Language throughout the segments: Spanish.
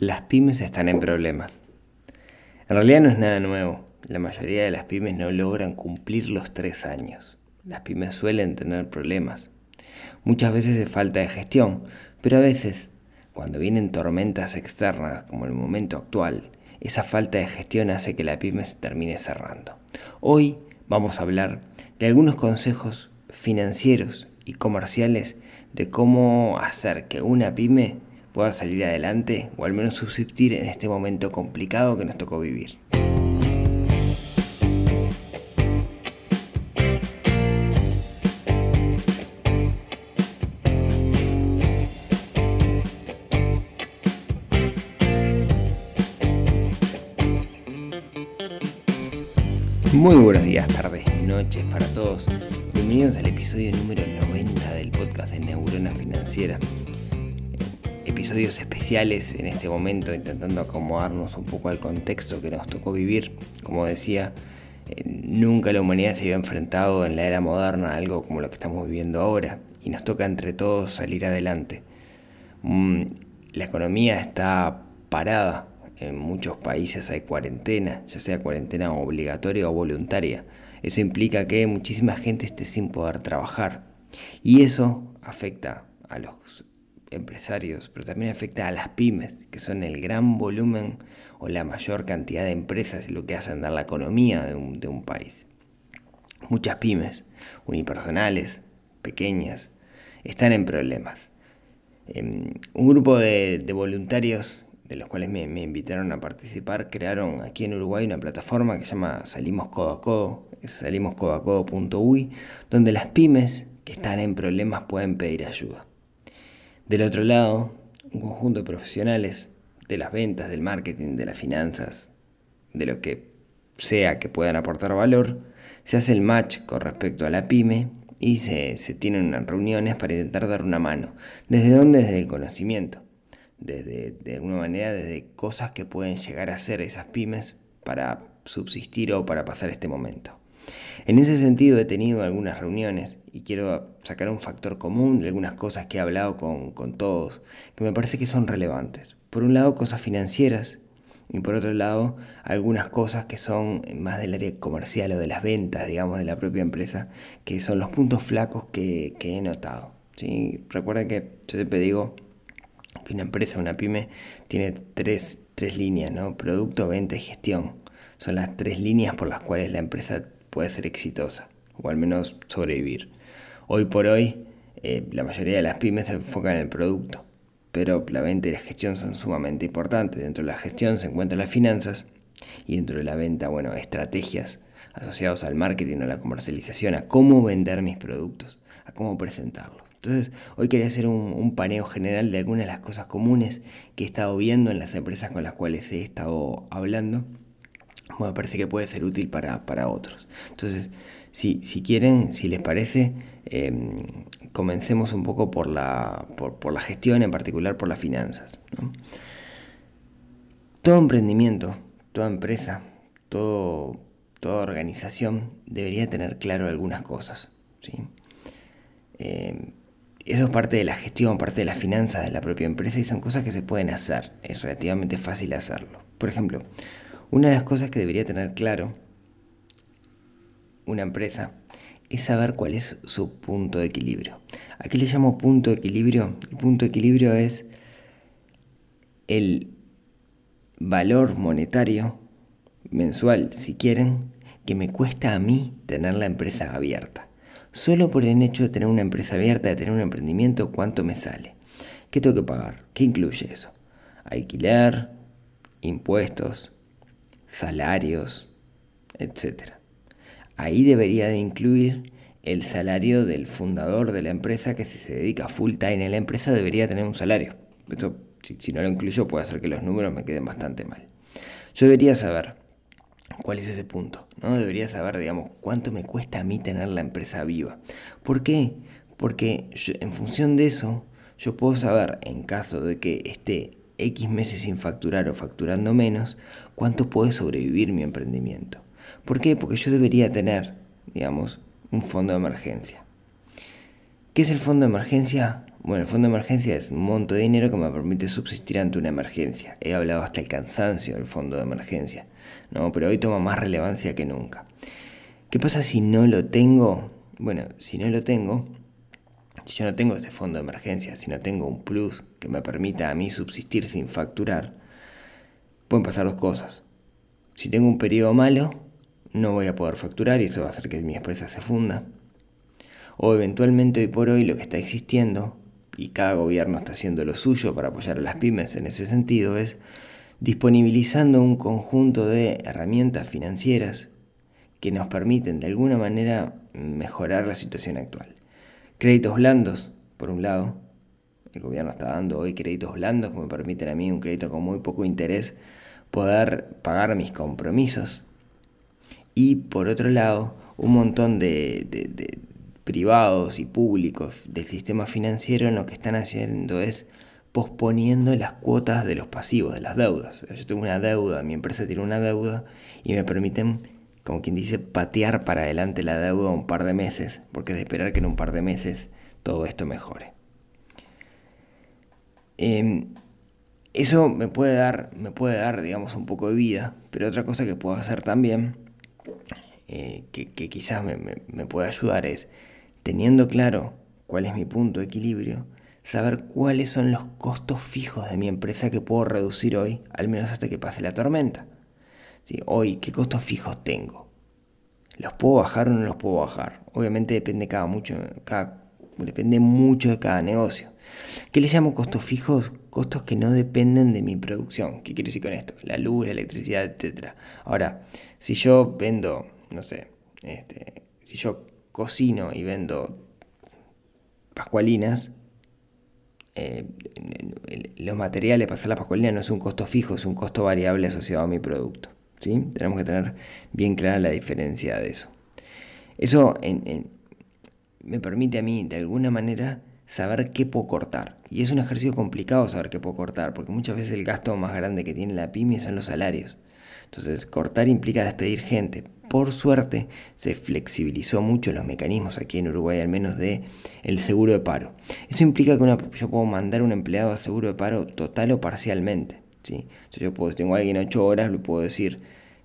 Las pymes están en problemas. En realidad no es nada nuevo. La mayoría de las pymes no logran cumplir los tres años. Las pymes suelen tener problemas. Muchas veces de falta de gestión, pero a veces, cuando vienen tormentas externas como el momento actual, esa falta de gestión hace que la pyme se termine cerrando. Hoy vamos a hablar de algunos consejos financieros y comerciales de cómo hacer que una pyme pueda salir adelante o al menos subsistir en este momento complicado que nos tocó vivir. Muy buenos días, tardes, noches para todos. Bienvenidos al episodio número 90 del podcast de Neurona Financiera episodios especiales en este momento, intentando acomodarnos un poco al contexto que nos tocó vivir. Como decía, eh, nunca la humanidad se había enfrentado en la era moderna a algo como lo que estamos viviendo ahora y nos toca entre todos salir adelante. Mm, la economía está parada, en muchos países hay cuarentena, ya sea cuarentena obligatoria o voluntaria. Eso implica que muchísima gente esté sin poder trabajar y eso afecta a los empresarios, pero también afecta a las pymes, que son el gran volumen o la mayor cantidad de empresas y lo que hacen dar la economía de un, país. Muchas pymes, unipersonales, pequeñas, están en problemas. Em, un grupo de, voluntarios de los cuales me, invitaron a participar, crearon aquí en Uruguay una plataforma que se llama Salimos Codo a Codo, salimoscodoacodo.uy, donde las pymes que están en problemas pueden pedir ayuda. Del otro lado, un conjunto de profesionales de las ventas, del marketing, de las finanzas, de lo que sea que puedan aportar valor, se hace el match con respecto a la pyme y se, tienen unas reuniones para intentar dar una mano. ¿Desde dónde? Desde el conocimiento. Desde, de alguna manera, desde cosas que pueden llegar a ser esas pymes para subsistir o para pasar este momento. En ese sentido he tenido algunas reuniones y quiero sacar un factor común de algunas cosas que he hablado con, todos, que me parece que son relevantes. Por un lado, cosas financieras y por otro lado, algunas cosas que son más del área comercial o de las ventas, digamos, de la propia empresa, que son los puntos flacos que, he notado. ¿sí? Recuerden que yo siempre digo que una empresa, una pyme, tiene tres, tres líneas, ¿no? Producto, venta y gestión. Son las tres líneas por las cuales la empresa puede ser exitosa, o al menos sobrevivir. Hoy por hoy, eh, la mayoría de las pymes se enfocan en el producto, pero la venta y la gestión son sumamente importantes. Dentro de la gestión se encuentran las finanzas y dentro de la venta, bueno, estrategias asociadas al marketing o la comercialización, a cómo vender mis productos, a cómo presentarlos. Entonces, hoy quería hacer un, paneo general de algunas de las cosas comunes que he estado viendo en las empresas con las cuales he estado hablando me parece que puede ser útil para, otros. Entonces, si, si, quieren, si les parece, em, comencemos un poco por la, por, la gestión, en particular por las finanzas. Todo emprendimiento, toda empresa, todo, toda organización debería tener claro algunas cosas. ¿sí? Em, eso es parte de la gestión, parte de las finanzas de la propia empresa y son cosas que se pueden hacer. Es relativamente fácil hacerlo. Por ejemplo, una de las cosas que debería tener claro una empresa es saber cuál es su punto de equilibrio. ¿A qué le llamo punto de equilibrio? El punto de equilibrio es el valor monetario mensual, si quieren, que me cuesta a mí tener la empresa abierta. Solo por el hecho de tener una empresa abierta, de tener un emprendimiento, ¿cuánto me sale? ¿Qué tengo que pagar? ¿Qué incluye eso? Alquiler, impuestos, salarios, etc. Ahí debería de incluir el salario del fundador de la empresa que si se dedica full time en la empresa debería tener un salario. Esto, si, no lo incluyo puede hacer que los números me queden bastante mal. Yo debería saber cuál es ese punto, ¿no? Debería saber, digamos, cuánto me cuesta a mí tener la empresa viva. ¿Por qué? Porque en función de eso yo puedo saber, en caso de que esté X meses sin facturar o facturando menos, cuánto puede sobrevivir mi emprendimiento. ¿Por qué? Porque yo debería tener, digamos, un fondo de emergencia. ¿Qué es el fondo de emergencia? Bueno, el fondo de emergencia es un monto de dinero que me permite subsistir ante una emergencia. He hablado hasta el cansancio del fondo de emergencia, ¿no? pero hoy toma más relevancia que nunca. ¿Qué pasa si no lo tengo? Bueno, si no lo tengo, si yo no tengo ese fondo de emergencia, si no tengo un plus que me permita a mí subsistir sin facturar, pueden pasar dos cosas. Si tengo un periodo malo, no voy a poder facturar y eso va a hacer que mi empresa se funda. O eventualmente hoy por hoy lo que está existiendo y cada gobierno está haciendo lo suyo para apoyar a las pymes en ese sentido, es disponibilizando un conjunto de herramientas financieras que nos permiten de alguna manera mejorar la situación actual. Créditos blandos, por un lado, el gobierno está dando hoy créditos blandos que me permiten a mí un crédito con muy poco interés poder pagar mis compromisos. Y por otro lado, un montón de, privados y públicos del sistema financiero en lo que están haciendo es posponiendo las cuotas de los pasivos, de las deudas. Yo tengo una deuda, mi empresa tiene una deuda y me permiten, como quien dice, patear para adelante la deuda un par de meses, porque es de esperar que en un par de meses todo esto mejore. Em, eso me puede dar, me puede dar, digamos, un poco de vida, pero otra cosa que puedo hacer también, eh, que, quizás me, me pueda ayudar, es teniendo claro cuál es mi punto de equilibrio, saber cuáles son los costos fijos de mi empresa que puedo reducir hoy, al menos hasta que pase la tormenta. Hoy, ¿qué costos fijos tengo? ¿Los puedo bajar o no los puedo bajar? Obviamente depende, cada mucho, depende mucho de cada negocio. ¿Qué le llamo costos fijos? Costos que no dependen de mi producción. ¿Qué quiero decir con esto? La luz, la electricidad, etc. Ahora, si yo vendo, no sé, este, si yo cocino y vendo pascualinas, eh, los materiales para hacer la pascualina no es un costo fijo, es un costo variable asociado a mi producto. ¿Sí? Tenemos que tener bien clara la diferencia de eso. Eso me permite a mí, de alguna manera, saber qué puedo cortar. Y es un ejercicio complicado saber qué puedo cortar, porque muchas veces el gasto más grande que tiene la pyme son los salarios. Entonces, cortar implica despedir gente, por suerte se flexibilizó mucho los mecanismos aquí en Uruguay, al menos de el seguro de paro. Eso implica que yo puedo mandar un empleado a seguro de paro total o parcialmente. ¿Sí? yo puedo, tengo a alguien 8 horas, le puedo decir,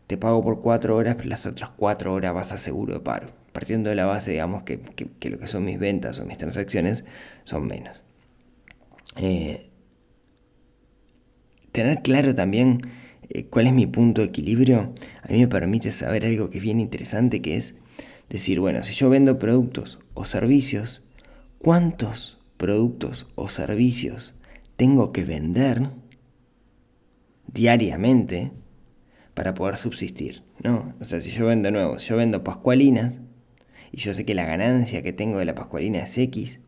te pago por 4 horas, pero las otras 4 horas vas a seguro de paro. Partiendo de la base, digamos, que, lo que son mis ventas o mis transacciones son menos. Eh, tener claro también eh, cuál es mi punto de equilibrio, a mí me permite saber algo que es bien interesante, que es decir, bueno, si yo vendo productos o servicios, ¿cuántos productos o servicios tengo que vender diariamente para poder subsistir? ¿No? O sea, si yo vendo nuevo, si yo vendo pascualinas y yo sé que la ganancia que tengo de la pascualina es X,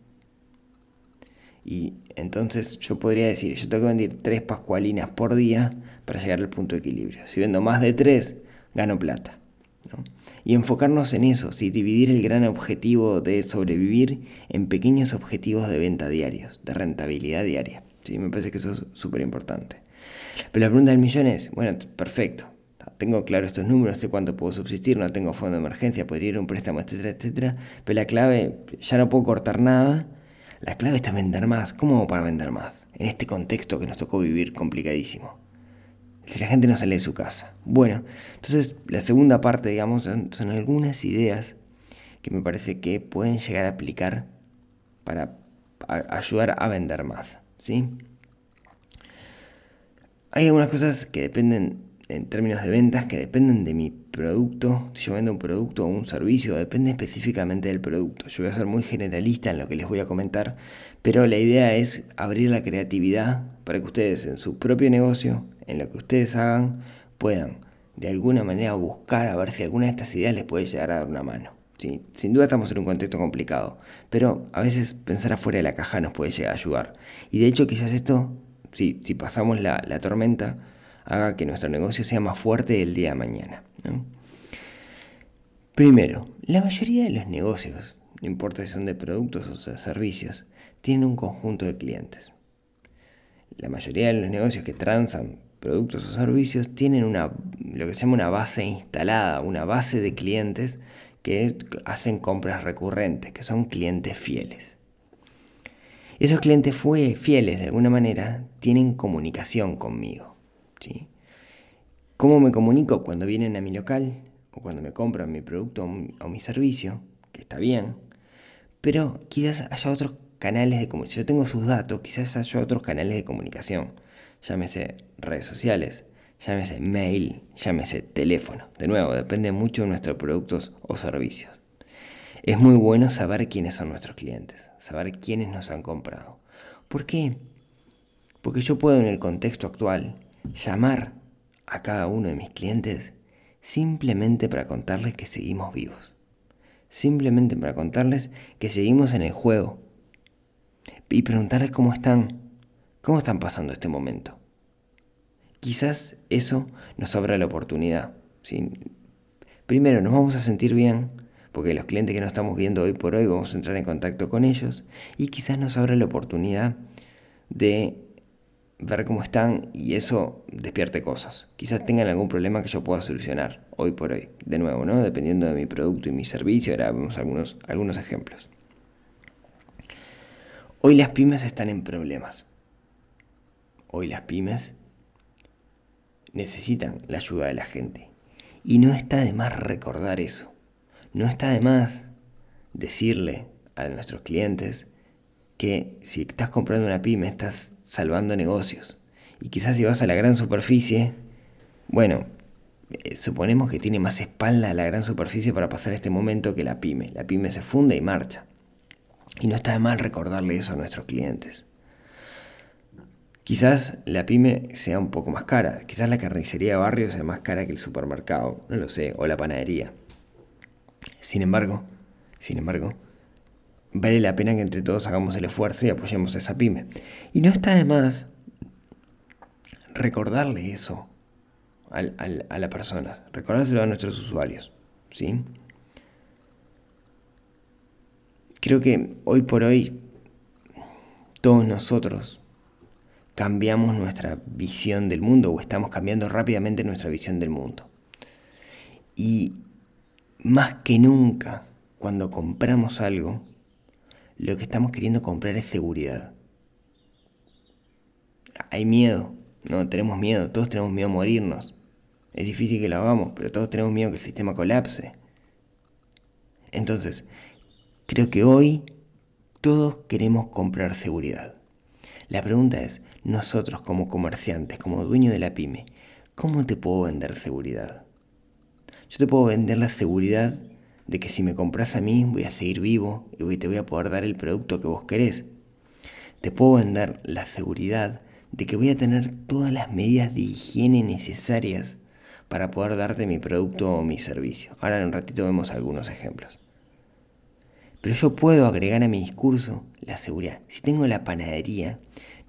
y entonces yo podría decir, yo tengo que vender tres pascualinas por día para llegar al punto de equilibrio. Si vendo más de tres, gano plata. Y enfocarnos en eso, si dividir el gran objetivo de sobrevivir en pequeños objetivos de venta diarios, de rentabilidad diaria. ¿sí? Me parece que eso es súper importante. Pero la pregunta del millón es, bueno, perfecto, tengo claro estos números, sé cuánto puedo subsistir, no tengo fondo de emergencia, podría ir a un préstamo, etcétera, etcétera, pero la clave, ya no puedo cortar nada, la clave está vender más. ¿Cómo para vender más? En este contexto que nos tocó vivir complicadísimo. Si la gente no sale de su casa. Bueno, entonces la segunda parte, digamos, son, algunas ideas que me parece que pueden llegar a aplicar para ayudar a vender más. ¿sí? Hay algunas cosas que dependen en términos de ventas que dependen de mi producto. Si yo vendo un producto o un servicio, depende específicamente del producto. Yo voy a ser muy generalista en lo que les voy a comentar, pero la idea es abrir la creatividad para que ustedes en su propio negocio, en lo que ustedes hagan, puedan de alguna manera buscar a ver si alguna de estas ideas les puede llegar a dar una mano. Sin duda estamos en un contexto complicado, pero a veces pensar afuera de la caja nos puede llegar a ayudar. Y de hecho quizás esto, si, pasamos la, la tormenta, haga que nuestro negocio sea más fuerte el día de mañana. Primero, la mayoría de los negocios, no importa si son de productos o de servicios, tienen un conjunto de clientes. La mayoría de los negocios que transan productos o servicios tienen una, lo que se llama una base instalada, una base de clientes que hacen compras recurrentes, que son clientes fieles. Esos clientes fue, fieles de alguna manera tienen comunicación conmigo. ¿sí? ¿Cómo me comunico? Cuando vienen a mi local o cuando me compran mi producto o mi servicio, que está bien, pero quizás haya otros canales de comunicación. Si yo tengo sus datos, quizás haya otros canales de comunicación. Llámese redes sociales, llámese mail, llámese teléfono. De nuevo, depende mucho de nuestros productos o servicios. Es muy bueno saber quiénes son nuestros clientes, saber quiénes nos han comprado. ¿Por qué? Porque yo puedo en el contexto actual llamar a cada uno de mis clientes simplemente para contarles que seguimos vivos. Simplemente para contarles que seguimos en el juego. Y preguntarles cómo están, cómo están pasando este momento. Quizás eso nos abra la oportunidad. Primero, nos vamos a sentir bien, porque los clientes que nos estamos viendo hoy por hoy vamos a entrar en contacto con ellos y quizás nos abra la oportunidad de ver cómo están y eso despierte cosas. Quizás tengan algún problema que yo pueda solucionar hoy por hoy. De nuevo, ¿no? Dependiendo de mi producto y mi servicio, ahora vemos algunos, algunos ejemplos. Hoy las pymes están en problemas. Hoy las pymes necesitan la ayuda de la gente. Y no está de más recordar eso. No está de más decirle a nuestros clientes que si estás comprando una pyme estás salvando negocios. Y quizás si vas a la gran superficie, bueno, eh, suponemos que tiene más espalda la gran superficie para pasar este momento que la pyme. La pyme se funde y marcha. Y no está de mal recordarle eso a nuestros clientes. Quizás la pyme sea un poco más cara, quizás la carnicería de barrio sea más cara que el supermercado, no lo sé, o la panadería. Sin embargo, sin embargo, vale la pena que entre todos hagamos el esfuerzo y apoyemos a esa pyme. Y no está de más recordarle eso a la persona, recordárselo a nuestros usuarios. ¿sí? Creo que hoy por hoy todos nosotros cambiamos nuestra visión del mundo o estamos cambiando rápidamente nuestra visión del mundo. Y más que nunca, cuando compramos algo, lo que estamos queriendo comprar es seguridad. Hay miedo, no tenemos miedo, todos tenemos miedo a morirnos. Es difícil que lo hagamos, pero todos tenemos miedo que el sistema colapse. Entonces, creo que hoy todos queremos comprar seguridad. La pregunta es, nosotros como comerciantes, como dueño de la pyme, ¿cómo te puedo vender seguridad? Yo te puedo vender la seguridad de que si me compras a mí voy a seguir vivo y te voy a poder dar el producto que vos querés. Te puedo vender la seguridad de que voy a tener todas las medidas de higiene necesarias para poder darte mi producto o mi servicio. Ahora en un ratito vemos algunos ejemplos. Pero yo puedo agregar a mi discurso la seguridad. Si tengo la panadería,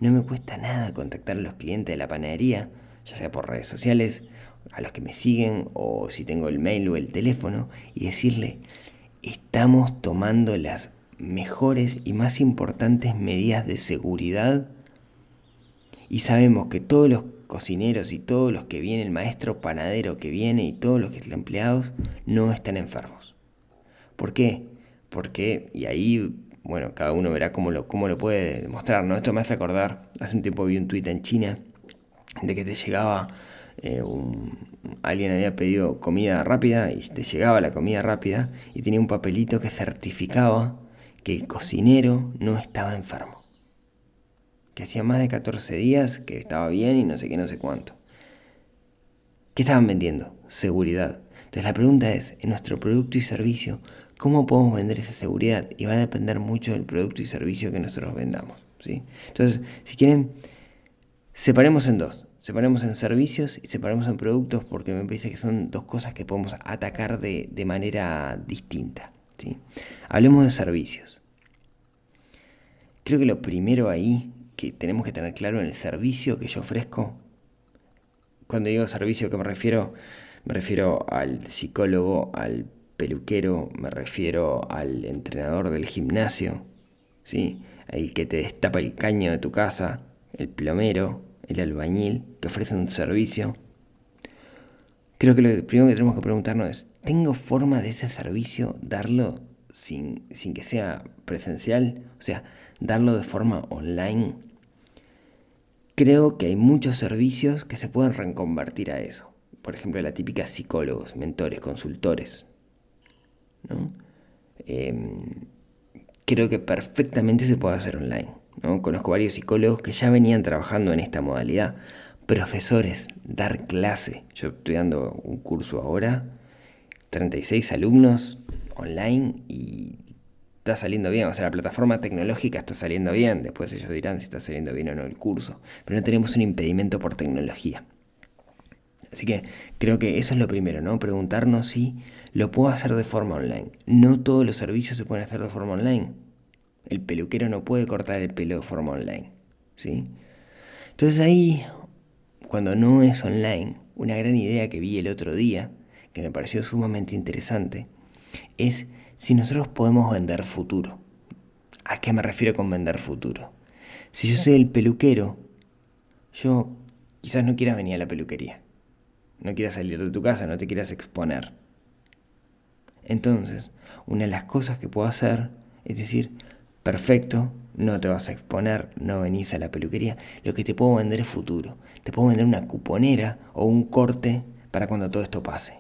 no me cuesta nada contactar a los clientes de la panadería, ya sea por redes sociales, a los que me siguen o si tengo el mail o el teléfono y decirle, estamos tomando las mejores y más importantes medidas de seguridad y sabemos que todos los cocineros y todos los que vienen, el maestro panadero que viene y todos los que empleados no están enfermos. ¿Por qué? Porque, y ahí, bueno, cada uno verá cómo lo, cómo lo puede demostrar, ¿no? Esto me hace acordar, hace un tiempo vi un tuit en China de que te llegaba eh, alguien había pedido comida rápida y te llegaba la comida rápida y tenía un papelito que certificaba que el cocinero no estaba enfermo. Que hacía más de 14 días que estaba bien y no sé qué, no sé cuánto. ¿Qué estaban vendiendo? Seguridad. Entonces la pregunta es, en nuestro producto y servicio, ¿cómo podemos vender esa seguridad? Y va a depender mucho del producto y servicio que nosotros vendamos. ¿sí? Entonces, si quieren, separemos en dos separemos en servicios y separemos en productos porque me parece que son dos cosas que podemos atacar de, manera distinta. ¿sí? Hablemos de servicios. Creo que lo primero ahí que tenemos que tener claro en el servicio que yo ofrezco, cuando digo servicio, ¿qué me refiero? Me refiero al psicólogo, al peluquero, me refiero al entrenador del gimnasio, ¿sí? el que te destapa el caño de tu casa, el plomero, el albañil que ofrece un servicio, creo que lo primero que tenemos que preguntarnos es, ¿tengo forma de ese servicio darlo sin, sin que sea presencial? O sea, darlo de forma online, creo que hay muchos servicios que se pueden reconvertir a eso. Por ejemplo, la típica psicólogos, mentores, consultores. Em, creo que perfectamente se puede hacer online. ¿No? Conozco varios psicólogos que ya venían trabajando en esta modalidad. Profesores, dar clase. Yo estoy dando un curso ahora, 36 alumnos online y está saliendo bien, o sea, la plataforma tecnológica está saliendo bien, después ellos dirán si está saliendo bien o no el curso, pero no tenemos un impedimento por tecnología. Así que creo que eso es lo primero, ¿no? Preguntarnos si lo puedo hacer de forma online. No todos los servicios se pueden hacer de forma online. El peluquero no puede cortar el pelo de forma online, ¿sí? Entonces ahí, cuando no es online, una gran idea que vi el otro día, que me pareció sumamente interesante, es si nosotros podemos vender futuro. ¿A qué me refiero con vender futuro? Si yo soy el peluquero, yo quizás no quieras venir a la peluquería. No quieras salir de tu casa, no te quieras exponer. Entonces, una de las cosas que puedo hacer es decir, perfecto, no te vas a exponer, no venís a la peluquería. Lo que te puedo vender es futuro. Te puedo vender una cuponera o un corte para cuando todo esto pase.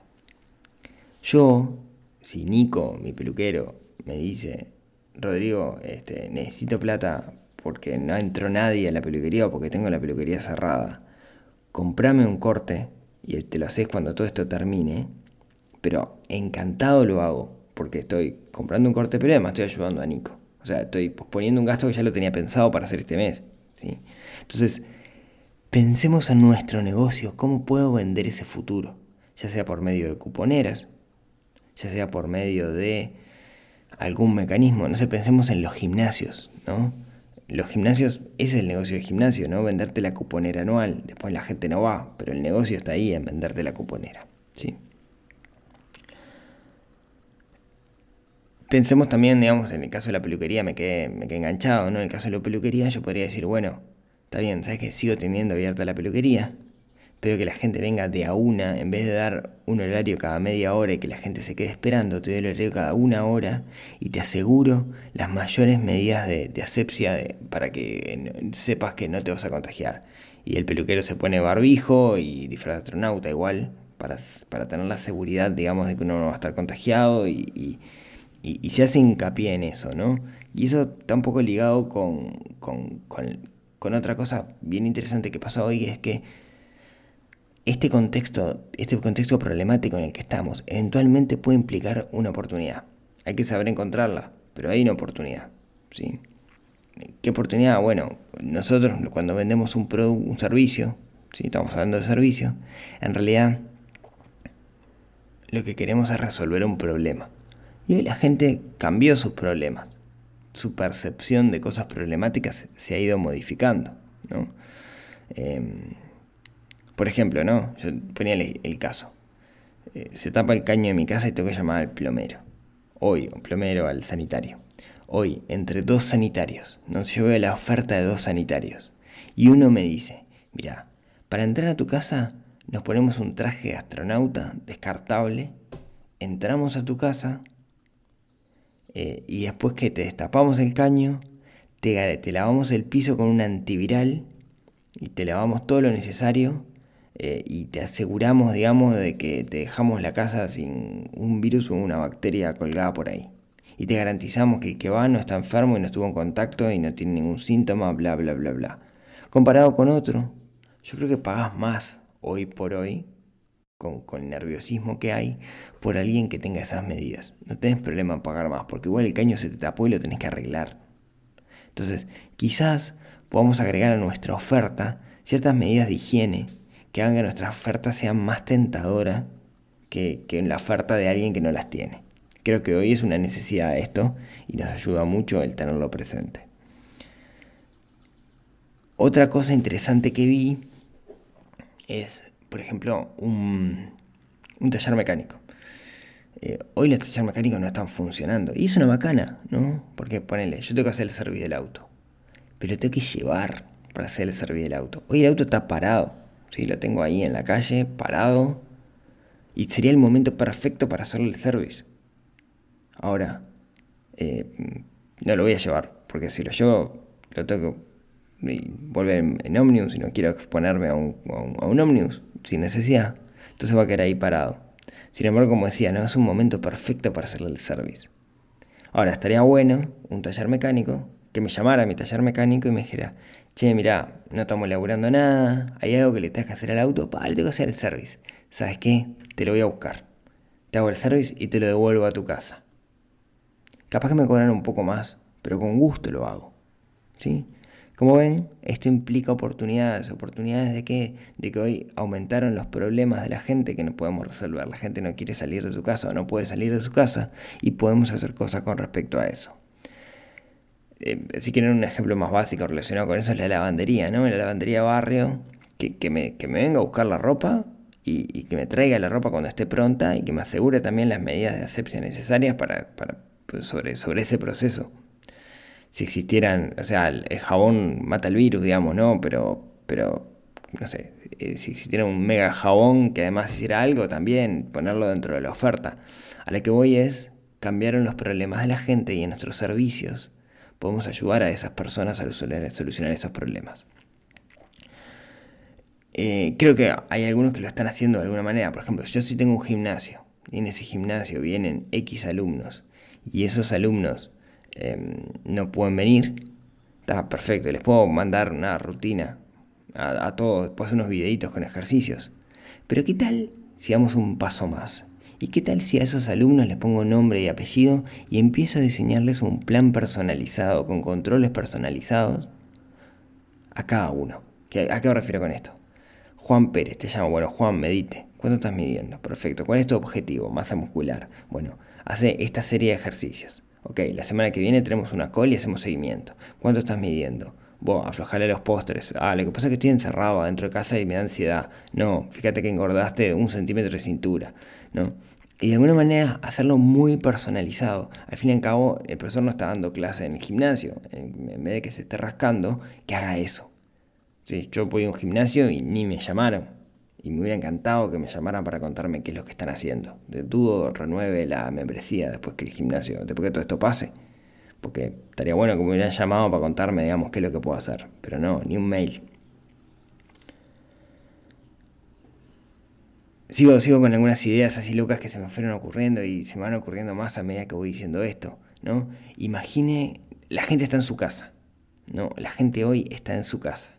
Yo si Nico, mi peluquero, me dice, Rodrigo, este, necesito plata porque no entró nadie a la peluquería o porque tengo la peluquería cerrada, comprame un corte y te lo haces cuando todo esto termine, pero encantado lo hago porque estoy comprando un corte, pero además estoy ayudando a Nico. Sea, estoy posponiendo un gasto que ya lo tenía pensado para hacer este mes. ¿sí? Entonces, pensemos en nuestro negocio, cómo puedo vender ese futuro, ya sea por medio de cuponeras, ya sea por medio de algún mecanismo. No sé, pensemos en los gimnasios, ¿no? Los gimnasios, ese es el negocio del gimnasio, ¿no? Venderte la cuponera anual. Después la gente no va, pero el negocio está ahí en venderte la cuponera, ¿sí? Pensemos también, digamos, en el caso de la peluquería me quedé, me quedé enganchado, ¿no? En el caso de la peluquería yo podría decir, bueno, está bien, ¿sabes que Sigo teniendo abierta la peluquería, pero que la gente venga de a una, en vez de dar un horario cada media hora y que la gente se quede esperando, te doy el horario cada una hora y te aseguro las mayores medidas de, asepsia para que sepas que no te vas a contagiar. Y el peluquero se pone barbijo y disfraz astronauta igual, para, para tener la seguridad, digamos, de que uno no va a estar contagiado y, se hace hincapié en eso, ¿no? Y eso está un poco ligado con, con, con, otra cosa bien interesante que pasó hoy, es que este contexto, este contexto problemático en el que estamos, eventualmente puede implicar una oportunidad. Hay que saber encontrarla, pero hay una oportunidad. ¿sí? ¿Qué oportunidad? Bueno, nosotros cuando vendemos un, un servicio, ¿sí? estamos hablando de servicio, en realidad lo que queremos es resolver un problema. Y hoy la gente cambió sus problemas. Su percepción de cosas problemáticas se ha ido modificando. ¿no? Em, por ejemplo, ¿no? Yo ponía el, caso. Eh, se tapa el caño de mi casa y tengo que llamar al plomero. Hoy, un plomero al sanitario. Hoy, entre dos sanitarios. No sé, yo veo la oferta de dos sanitarios. Y uno me dice, mira, para entrar a tu casa nos ponemos un traje de astronauta descartable, entramos a tu casa eh, y después que te destapamos el caño, te, lavamos el piso con un antiviral y te lavamos todo lo necesario eh, y te aseguramos, digamos, de que te dejamos la casa sin un virus o una bacteria colgada por ahí. Y te garantizamos que el que va no está enfermo y no estuvo en contacto y no tiene ningún síntoma, bla, bla, bla, bla. Comparado con otro, yo creo que pagas más hoy por hoy, con, el nerviosismo que hay, por alguien que tenga esas medidas. No tenés problema en pagar más, porque igual el caño se te tapó y lo tenés que arreglar. Entonces, quizás podamos agregar a nuestra oferta ciertas medidas de higiene que hagan que nuestra oferta sea más tentadora que, en la oferta de alguien que no las tiene. Creo que hoy es una necesidad esto y nos ayuda mucho el tenerlo presente. Otra cosa interesante que vi es, por ejemplo, un, taller mecánico. Eh, hoy los talleres mecánicos no están funcionando. Y es una bacana, ¿no? Porque ponele, yo tengo que hacer el servicio del auto. Pero tengo que llevar para hacer el servicio del auto. Hoy el auto está parado. ¿sí? Lo tengo ahí en la calle, parado, y sería el momento perfecto para hacerle el service. Ahora, eh, no lo voy a llevar porque si lo llevo, lo tengo que volver en, Omnius y no quiero exponerme a un, a un, Omnius sin necesidad. Entonces va a quedar ahí parado. Sin embargo, como decía, no es un momento perfecto para hacerle el service. Ahora, estaría bueno un taller mecánico que me llamara a mi taller mecánico y me dijera, che, mira, no estamos laburando nada, hay algo que le tengas que hacer al auto, pa, le tengo que hacer el service. ¿Sabes qué? Te lo voy a buscar. Te hago el service y te lo devuelvo a tu casa. Capaz que me cobran un poco más, pero con gusto lo hago. ¿Sí? Como ven, esto implica oportunidades. ¿Oportunidades de qué? De que hoy aumentaron los problemas de la gente que no podemos resolver. La gente no quiere salir de su casa o no puede salir de su casa y podemos hacer cosas con respecto a eso. Eh, si quieren un ejemplo más básico relacionado con eso es la lavandería, ¿no? La lavandería barrio, que, me, venga a buscar la ropa y, que me traiga la ropa cuando esté pronta y que me asegure también las medidas de asepsia necesarias para, pues, sobre, sobre ese proceso. Si existieran, o sea, el, jabón mata el virus, digamos, ¿no? Pero, pero, no sé, eh, si existiera un mega jabón que además hiciera algo, también ponerlo dentro de la oferta. A lo que voy es, cambiaron los problemas de la gente y en nuestros servicios podemos ayudar a esas personas a solucionar esos problemas. Eh, creo que hay algunos que lo están haciendo de alguna manera. Por ejemplo, yo sí tengo un gimnasio y en ese gimnasio vienen X alumnos y esos alumnos em, no pueden venir, está perfecto, les puedo mandar una rutina a, a todos, después unos videitos con ejercicios. Pero ¿qué tal si damos un paso más? ¿Y qué tal si a esos alumnos les pongo nombre y apellido y empiezo a diseñarles un plan personalizado, con controles personalizados a cada uno? ¿A qué me refiero con esto? Juan Pérez, te llamo. Bueno, Juan, medite. ¿Cuánto estás midiendo? Perfecto. ¿Cuál es tu objetivo? Masa muscular. Bueno, hace esta serie de ejercicios. Ok, la semana que viene tenemos una call y hacemos seguimiento. ¿Cuánto estás midiendo? Vos, aflojarle los postres. Ah, lo que pasa es que estoy encerrado dentro de casa y me da ansiedad. No, fíjate que engordaste un centímetro de cintura. ¿no? Y de alguna manera hacerlo muy personalizado. Al fin y al cabo, el profesor no está dando clase en el gimnasio. En vez de que se esté rascando, que haga eso. Sí, yo voy a un gimnasio y ni me llamaron. Y me hubiera encantado que me llamaran para contarme qué es lo que están haciendo. De dudo renueve la membresía después que el gimnasio, después que todo esto pase. Porque estaría bueno que me hubieran llamado para contarme, digamos, qué es lo que puedo hacer. Pero no, ni un mail. Sigo, sigo con algunas ideas así locas que se me fueron ocurriendo y se me van ocurriendo más a medida que voy diciendo esto, ¿no? Imagine, la gente está en su casa, ¿no? La gente hoy está en su casa.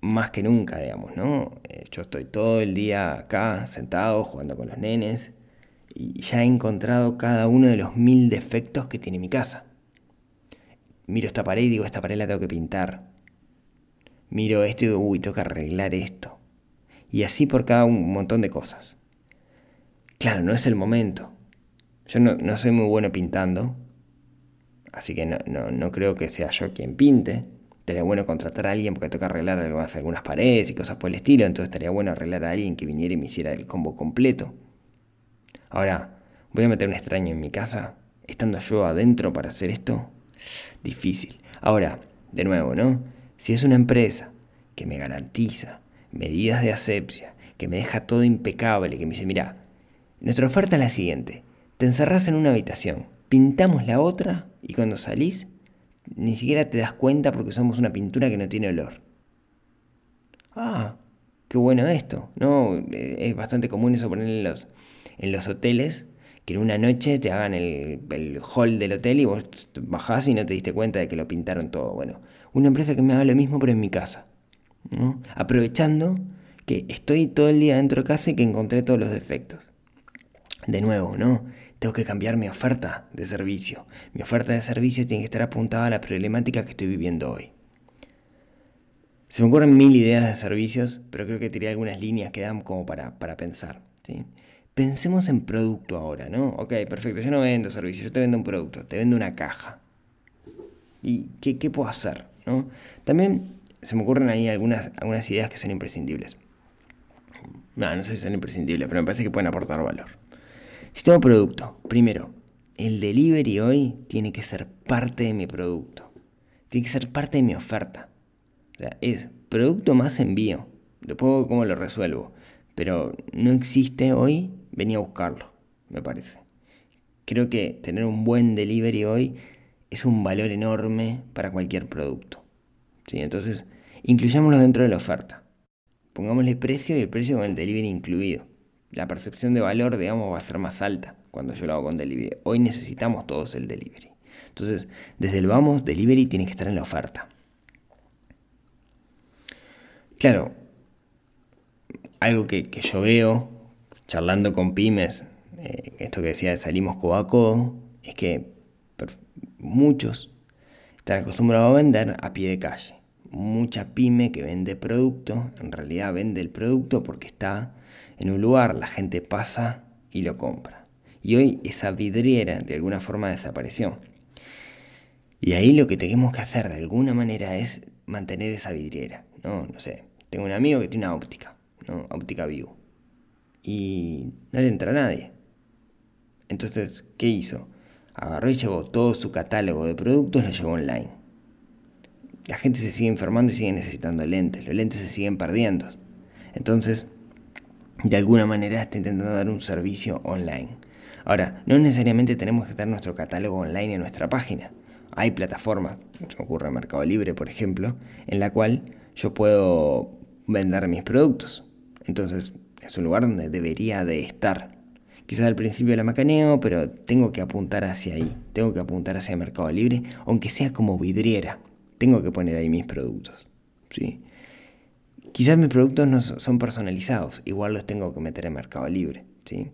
Más que nunca, digamos, ¿no? Eh, yo estoy todo el día acá, sentado, jugando con los nenes, y ya he encontrado cada uno de los mil defectos que tiene mi casa. Miro esta pared y digo, esta pared la tengo que pintar. Miro esto y digo, uy, tengo que arreglar esto y así por cada un montón de cosas. Claro, no es el momento. Yo no, soy muy bueno pintando, así que no, creo que sea yo quien pinte. Estaría bueno contratar a alguien porque toca arreglar algunas paredes y cosas por el estilo, entonces estaría bueno arreglar a alguien que viniera y me hiciera el combo completo. Ahora, ¿voy a meter un extraño en mi casa? ¿Estando yo adentro para hacer esto? Difícil. Ahora, de nuevo, ¿no? Si es una empresa que me garantiza medidas de asepsia, que me deja todo impecable, que me dice, mira, nuestra oferta es la siguiente, te encerrás en una habitación, pintamos la otra y cuando salís ni siquiera te das cuenta porque usamos una pintura que no tiene olor. Ah, qué bueno esto, ¿no? Eh, es bastante común eso poner en los, hoteles, que en una noche te hagan el, el, hall del hotel y vos bajás y no te diste cuenta de que lo pintaron todo. Bueno, una empresa que me haga lo mismo pero en mi casa. Aprovechando que estoy todo el día dentro de casa y que encontré todos los defectos. De nuevo, ¿no? Tengo que cambiar mi oferta de servicio. Mi oferta de servicio tiene que estar apuntada a la problemática que estoy viviendo hoy. Se me ocurren mil ideas de servicios, pero creo que tiré algunas líneas que dan como para, para pensar. ¿sí? Pensemos en producto ahora, ¿no? Ok, perfecto, yo no vendo servicios, yo te vendo un producto, te vendo una caja. ¿Y qué, puedo hacer? ¿no? También se me ocurren ahí algunas, algunas ideas que son imprescindibles. No sé si son imprescindibles, pero me parece que pueden aportar valor. Sistema producto. Primero, el delivery hoy tiene que ser parte de mi producto. Tiene que ser parte de mi oferta. O sea, es producto más envío. Después cómo lo resuelvo. Pero no existe hoy, venía a buscarlo, me parece. Creo que tener un buen delivery hoy es un valor enorme para cualquier producto. ¿sí? Entonces, incluyámoslo dentro de la oferta. Pongámosle precio y el precio con el delivery incluido. La percepción de valor, digamos, va a ser más alta cuando yo lo hago con delivery. Hoy necesitamos todos el delivery. Entonces, desde el vamos, delivery tiene que estar en la oferta. Claro, algo que, yo veo charlando con pymes, eh, esto que decía, salimos codo a codo, es que muchos están acostumbrados a vender a pie de calle. Mucha pyme que vende producto, en realidad vende el producto porque está en un lugar, la gente pasa y lo compra. Y hoy esa vidriera de alguna forma desapareció. Y ahí lo que tenemos que hacer de alguna manera es mantener esa vidriera. No, no sé, tengo un amigo que tiene una óptica, ¿no? óptica vivo. Y no le entra a nadie. Entonces, ¿qué hizo? Agarró y llevó todo su catálogo de productos, lo llevó online. La gente se sigue enfermando y sigue necesitando lentes. Los lentes se siguen perdiendo. Entonces, de alguna manera está intentando dar un servicio online. Ahora, no necesariamente tenemos que tener nuestro catálogo online en nuestra página. Hay plataformas, se me ocurre Mercado Libre, por ejemplo, en la cual yo puedo vender mis productos. Entonces, es un lugar donde debería de estar. Quizás al principio la macaneo, pero tengo que apuntar hacia ahí. Tengo que apuntar hacia Mercado Libre, aunque sea como vidriera. Tengo que poner ahí mis productos. ¿sí? Quizás mis productos no son personalizados, igual los tengo que meter en Mercado Libre. ¿sí?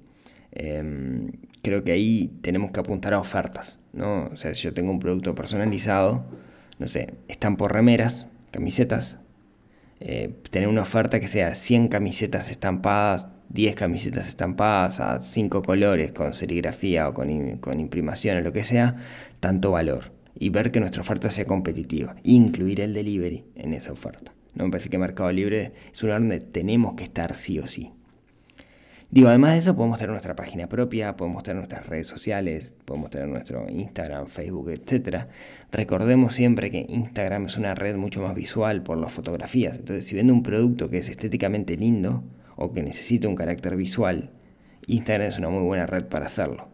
Em, creo que ahí tenemos que apuntar a ofertas. ¿no? O sea, si yo tengo un producto personalizado, no sé, están por remeras, camisetas, eh, tener una oferta que sea 100 camisetas estampadas, 10 camisetas estampadas a 5 colores con serigrafía o con, con imprimación o lo que sea, tanto valor. Y ver que nuestra oferta sea competitiva. Incluir el delivery en esa oferta. ¿No? Me parece que Mercado Libre es un lugar donde tenemos que estar sí o sí. Digo, además de eso, podemos tener nuestra página propia, podemos tener nuestras redes sociales, podemos tener nuestro Instagram, Facebook, etc. Recordemos siempre que Instagram es una red mucho más visual por las fotografías. Entonces, si vendo un producto que es estéticamente lindo o que necesita un carácter visual, Instagram es una muy buena red para hacerlo.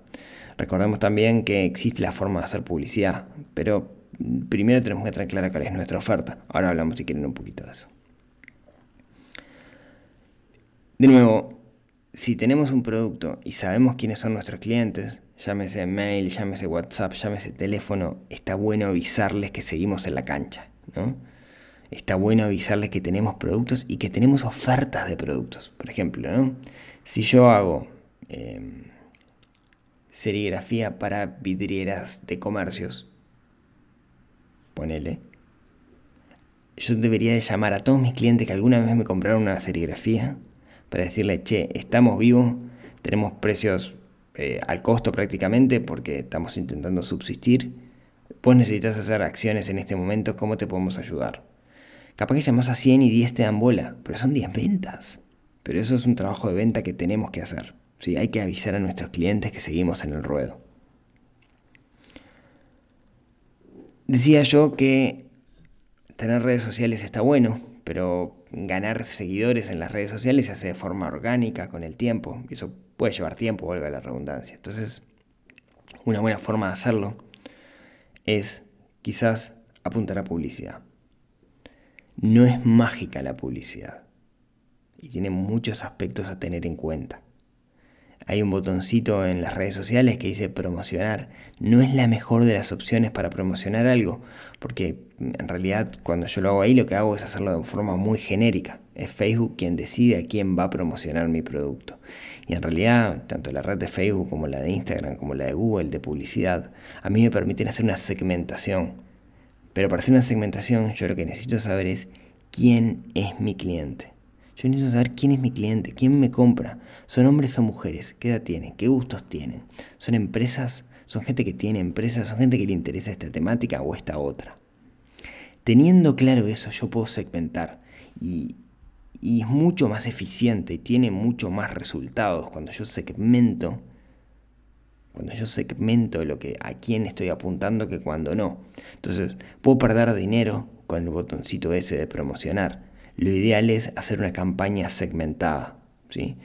Recordemos también que existe la forma de hacer publicidad, pero primero tenemos que tener clara cuál es nuestra oferta. Ahora hablamos si quieren un poquito de eso. De nuevo, si tenemos un producto y sabemos quiénes son nuestros clientes, llámese mail, llámese WhatsApp, llámese teléfono, está bueno avisarles que seguimos en la cancha, ¿no? Está bueno avisarles que tenemos productos y que tenemos ofertas de productos. Por ejemplo, ¿no? Si yo hago em, serigrafía para vidrieras de comercios, yo debería de llamar a todos mis clientes que alguna vez me compraron una serigrafía para decirle, che, estamos vivos, tenemos precios eh, al costo prácticamente porque estamos intentando subsistir. Vos necesitas hacer acciones en este momento, ¿cómo te podemos ayudar? Capaz que llamas a 100 y 10 te dan bola, pero son 10 ventas. Pero eso es un trabajo de venta que tenemos que hacer. ¿sí? Hay que avisar a nuestros clientes que seguimos en el ruedo. Decía yo que tener redes sociales está bueno, pero ganar seguidores en las redes sociales se hace de forma orgánica con el tiempo, y eso puede llevar tiempo, valga la redundancia. Entonces, una buena forma de hacerlo es quizás apuntar a publicidad. No es mágica la publicidad y tiene muchos aspectos a tener en cuenta hay un botoncito en las redes sociales que dice promocionar. No es la mejor de las opciones para promocionar algo, porque en realidad cuando yo lo hago ahí lo que hago es hacerlo de forma muy genérica. Es Facebook quien decide a quién va a promocionar mi producto. Y en realidad, tanto la red de Facebook como la de Instagram, como la de Google de publicidad, a mí me permiten hacer una segmentación. Pero para hacer una segmentación yo lo que necesito saber es quién es mi cliente. Yo necesito saber quién es mi cliente, quién me compra. ¿Son hombres o mujeres? ¿Qué edad tienen? ¿Qué gustos tienen? ¿Son empresas? ¿Son gente que tiene empresas? ¿Son gente que le interesa esta temática o esta otra? Teniendo claro eso, yo puedo segmentar y, es mucho más eficiente y tiene mucho más resultados cuando yo segmento cuando yo segmento lo que a quién estoy apuntando que cuando no. Entonces, puedo perder dinero con el botoncito ese de promocionar, lo ideal es hacer una campaña segmentada. ¿sí?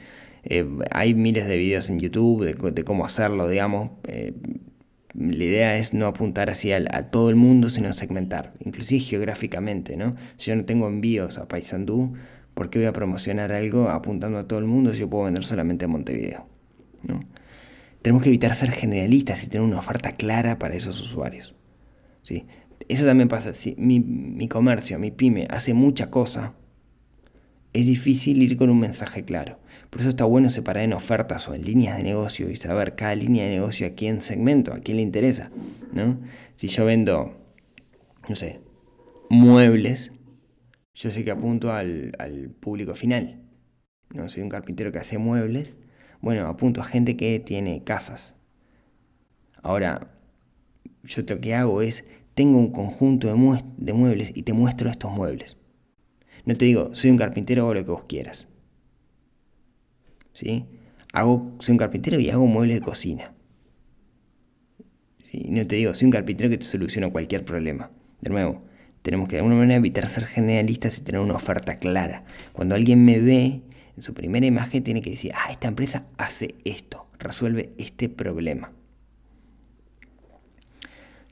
Eh, hay miles de videos en YouTube de, cómo hacerlo, digamos. Eh, la idea es no apuntar hacia a todo el mundo, sino segmentar, inclusive geográficamente, ¿no? Si yo no tengo envíos a Paysandú, ¿por qué voy a promocionar algo apuntando a todo el mundo si yo puedo vender solamente a Montevideo? ¿no? Tenemos que evitar ser generalistas y tener una oferta clara para esos usuarios. ¿sí? Eso también pasa. Si mi, mi comercio, mi pyme, hace mucha cosa, es difícil ir con un mensaje claro. Por eso está bueno separar en ofertas o en líneas de negocio y saber cada línea de negocio a quién segmento, a quién le interesa. ¿no? Si yo vendo, no sé, muebles, yo sé que apunto al, al público final. No soy un carpintero que hace muebles. Bueno, apunto a gente que tiene casas. Ahora, yo lo que hago es, tengo un conjunto de, muebles y te muestro estos muebles. No te digo, soy un carpintero o lo que vos quieras. ¿Sí? Hago, soy un carpintero y hago muebles de cocina. No te digo, soy un carpintero que te soluciona cualquier problema. De nuevo, tenemos que de alguna manera evitar ser generalistas y tener una oferta clara. Cuando alguien me ve, en su primera imagen tiene que decir, ah, esta empresa hace esto, resuelve este problema.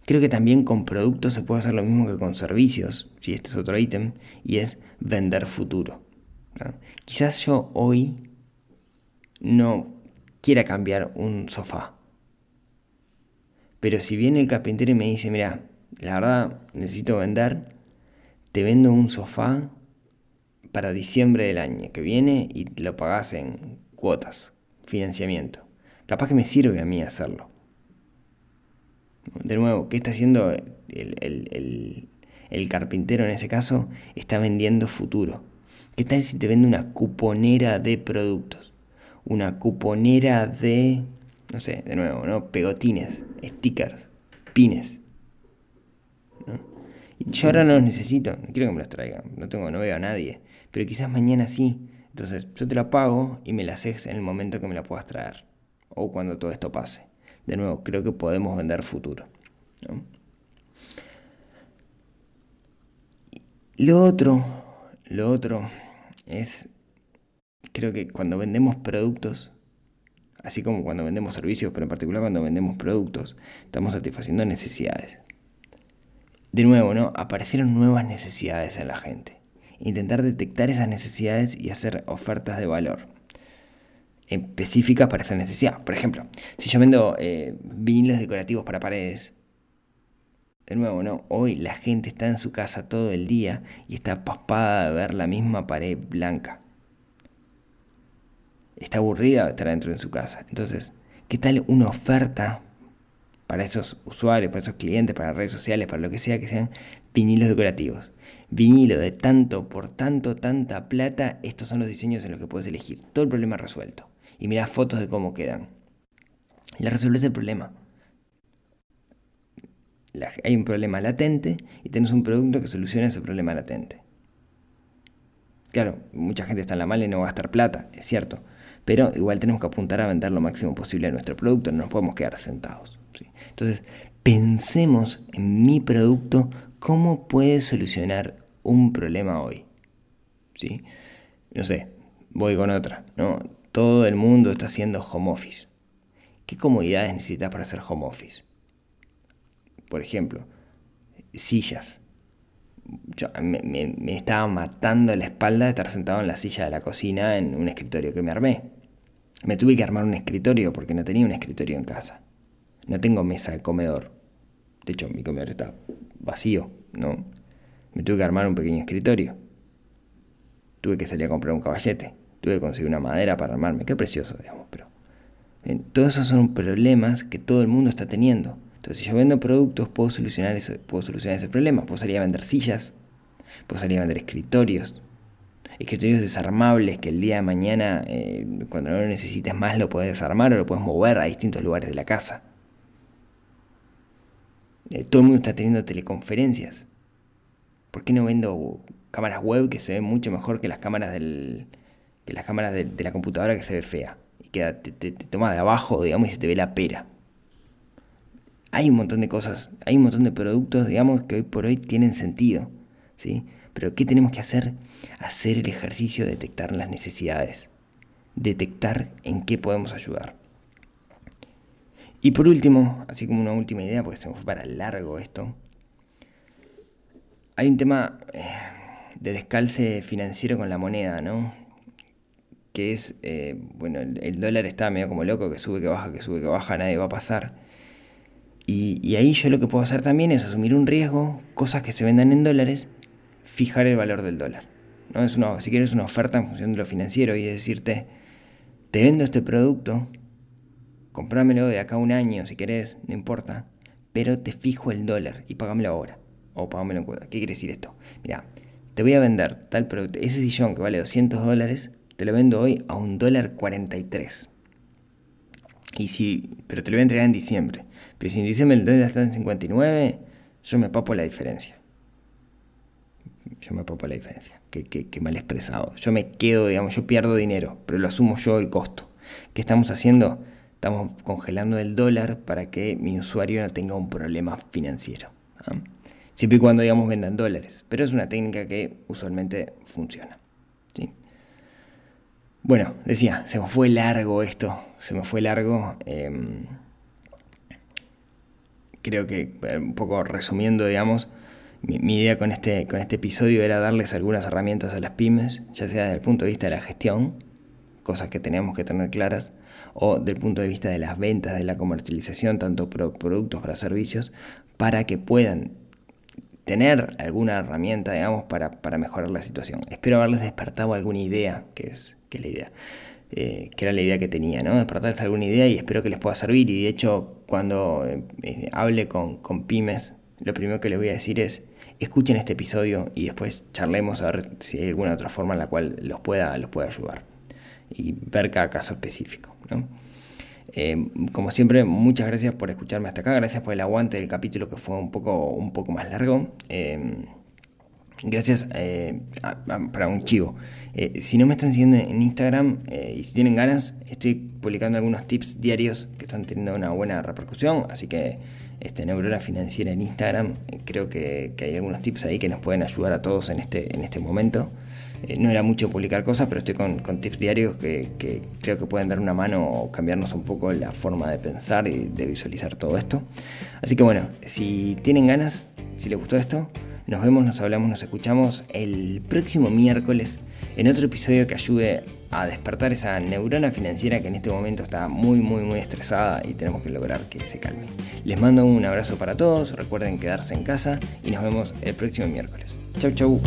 Creo que también con productos se puede hacer lo mismo que con servicios, si este es otro ítem, y es vender futuro. Quizás yo hoy no quiera cambiar un sofá, pero si viene el carpintero y me dice, mira, la verdad necesito vender, te vendo un sofá para diciembre del año que viene y lo pagas en cuotas, financiamiento. Capaz que me sirve a mí hacerlo. De nuevo, ¿qué está haciendo el, carpintero en ese caso? Está vendiendo futuro. ¿Qué tal si te vende una cuponera de productos? Una cuponera de, no sé, de nuevo, ¿no? Pegotines, stickers, pines. yo ahora no los necesito, no quiero que me los traigan, no, tengo, no veo a nadie. Pero quizás mañana sí. Entonces yo te la pago y me la haces en el momento que me la puedas traer. O cuando todo esto pase de nuevo, creo que podemos vender futuro. Lo otro, lo otro es, creo que cuando vendemos productos, así como cuando vendemos servicios, pero en particular cuando vendemos productos, estamos satisfaciendo necesidades. De nuevo, ¿no? Aparecieron nuevas necesidades en la gente. Intentar detectar esas necesidades y hacer ofertas de valor específicas para esa necesidad. Por ejemplo, si yo vendo eh, vinilos decorativos para paredes, de nuevo, ¿no? Hoy la gente está en su casa todo el día y está paspada de ver la misma pared blanca. Está aburrida de estar dentro de su casa. Entonces, ¿qué tal una oferta para esos usuarios, para esos clientes, para redes sociales, para lo que sea, que sean vinilos decorativos? Vinilo de tanto por tanto, tanta plata, estos son los diseños en los que puedes elegir. Todo el problema resuelto y miras fotos de cómo quedan. Le resuelves el problema. hay un problema latente y tienes un producto que soluciona ese problema latente. Claro, mucha gente está en la mala y no va a gastar plata, es cierto. Pero igual tenemos que apuntar a vender lo máximo posible de nuestro producto, no nos podemos quedar sentados. Entonces, pensemos en mi producto, cómo puede solucionar un problema hoy. ¿Sí? No sé, voy con otra. ¿no? Todo el mundo está haciendo home office. ¿Qué comodidades necesitas para hacer home office? Por ejemplo, sillas. Yo, me, estaba matando la espalda de estar sentado en la silla de la cocina en un escritorio que me armé. Me tuve que armar un escritorio porque no tenía un escritorio en casa. No tengo mesa de comedor. De hecho, mi comedor está vacío, ¿no? Me tuve que armar un pequeño escritorio. Tuve que salir a comprar un caballete tuve que conseguir una madera para armarme, qué precioso, digamos, pero todos esos son problemas que todo el mundo está teniendo. Entonces, si yo vendo productos, puedo solucionar ese, puedo solucionar ese problema. Puedo salir a vender sillas, puedo salir a vender escritorios, escritorios desarmables que el día de mañana, eh, cuando no lo necesites más, lo puedes desarmar o lo puedes mover a distintos lugares de la casa. Eh, todo el mundo está teniendo teleconferencias. ¿Por qué no vendo cámaras web que se ven mucho mejor que las cámaras del, que las cámaras de, la computadora que se ve fea. Y que te, toma de abajo, digamos, y se te ve la pera. Hay un montón de cosas, hay un montón de productos, digamos, que hoy por hoy tienen sentido. ¿sí? Pero ¿qué tenemos que hacer? Hacer el ejercicio de detectar las necesidades. Detectar en qué podemos ayudar. Y por último, así como una última idea, porque se me fue para largo esto, hay un tema eh, de descalce financiero con la moneda, ¿no? Que es, eh, bueno, el, dólar está medio como loco, que sube, que baja, que sube, que baja, nadie va a pasar. Y, ahí yo lo que puedo hacer también es asumir un riesgo, cosas que se vendan en dólares, fijar el valor del dólar. ¿no? Es una, si quieres una oferta en función de lo financiero y decirte, te vendo este producto, comprámelo de acá a un año si querés, no importa, pero te fijo el dólar y pagámelo ahora. O pagámelo en cuenta. ¿Qué quiere decir esto? Mira, te voy a vender tal producto, ese sillón que vale 200 dólares, te lo vendo hoy a un dólar 43. Y si, pero te lo voy a entregar en diciembre. Pero si en diciembre el dólar está en 59, yo me papo la diferencia. Yo me papo la diferencia. Qué, mal expresado. Yo me quedo, digamos, yo pierdo dinero, pero lo asumo yo el costo. ¿Qué estamos haciendo? Estamos congelando el dólar para que mi usuario no tenga un problema financiero. ¿ah? Siempre y cuando, digamos, vendan dólares. Pero es una técnica que usualmente funciona. Bueno, decía, se me fue largo esto. Se me fue largo. Em, creo que eh, un poco resumiendo, digamos, mi, idea con este, con este episodio era darles algunas herramientas a las pymes, ya sea desde el punto de vista de la gestión, cosas que tenemos que tener claras, o del punto de vista de las ventas, de la comercialización, tanto productos para servicios, para que puedan tener alguna herramienta, digamos, para, para mejorar la situación. Espero haberles despertado alguna idea, que es, que la idea. Eh, que era la idea que tenía, ¿no? Despertarles alguna idea y espero que les pueda servir. Y de hecho, cuando eh, eh, hable con, pymes, lo primero que les voy a decir es, escuchen este episodio y después charlemos a ver si hay alguna otra forma en la cual los pueda, los pueda ayudar. Y ver cada caso específico, ¿no? como siempre, muchas gracias por escucharme hasta acá, gracias por el aguante del capítulo que fue un poco, un poco más largo. Gracias eh, para un chivo. Eh, si no me están siguiendo en Instagram eh, y si tienen ganas, estoy publicando algunos tips diarios que están teniendo una buena repercusión. Así que este, Neurona Financiera en Instagram, creo que, hay algunos tips ahí que nos pueden ayudar a todos en este, en este momento. no era mucho publicar cosas, pero estoy con, tips diarios que, creo que pueden dar una mano o cambiarnos un poco la forma de pensar y de visualizar todo esto. Así que bueno, si tienen ganas, si les gustó esto, nos vemos, nos hablamos, nos escuchamos el próximo miércoles en otro episodio que ayude a despertar esa neurona financiera que en este momento está muy, muy, muy estresada y tenemos que lograr que se calme. Les mando un abrazo para todos, recuerden quedarse en casa y nos vemos el próximo miércoles. Chau, chau.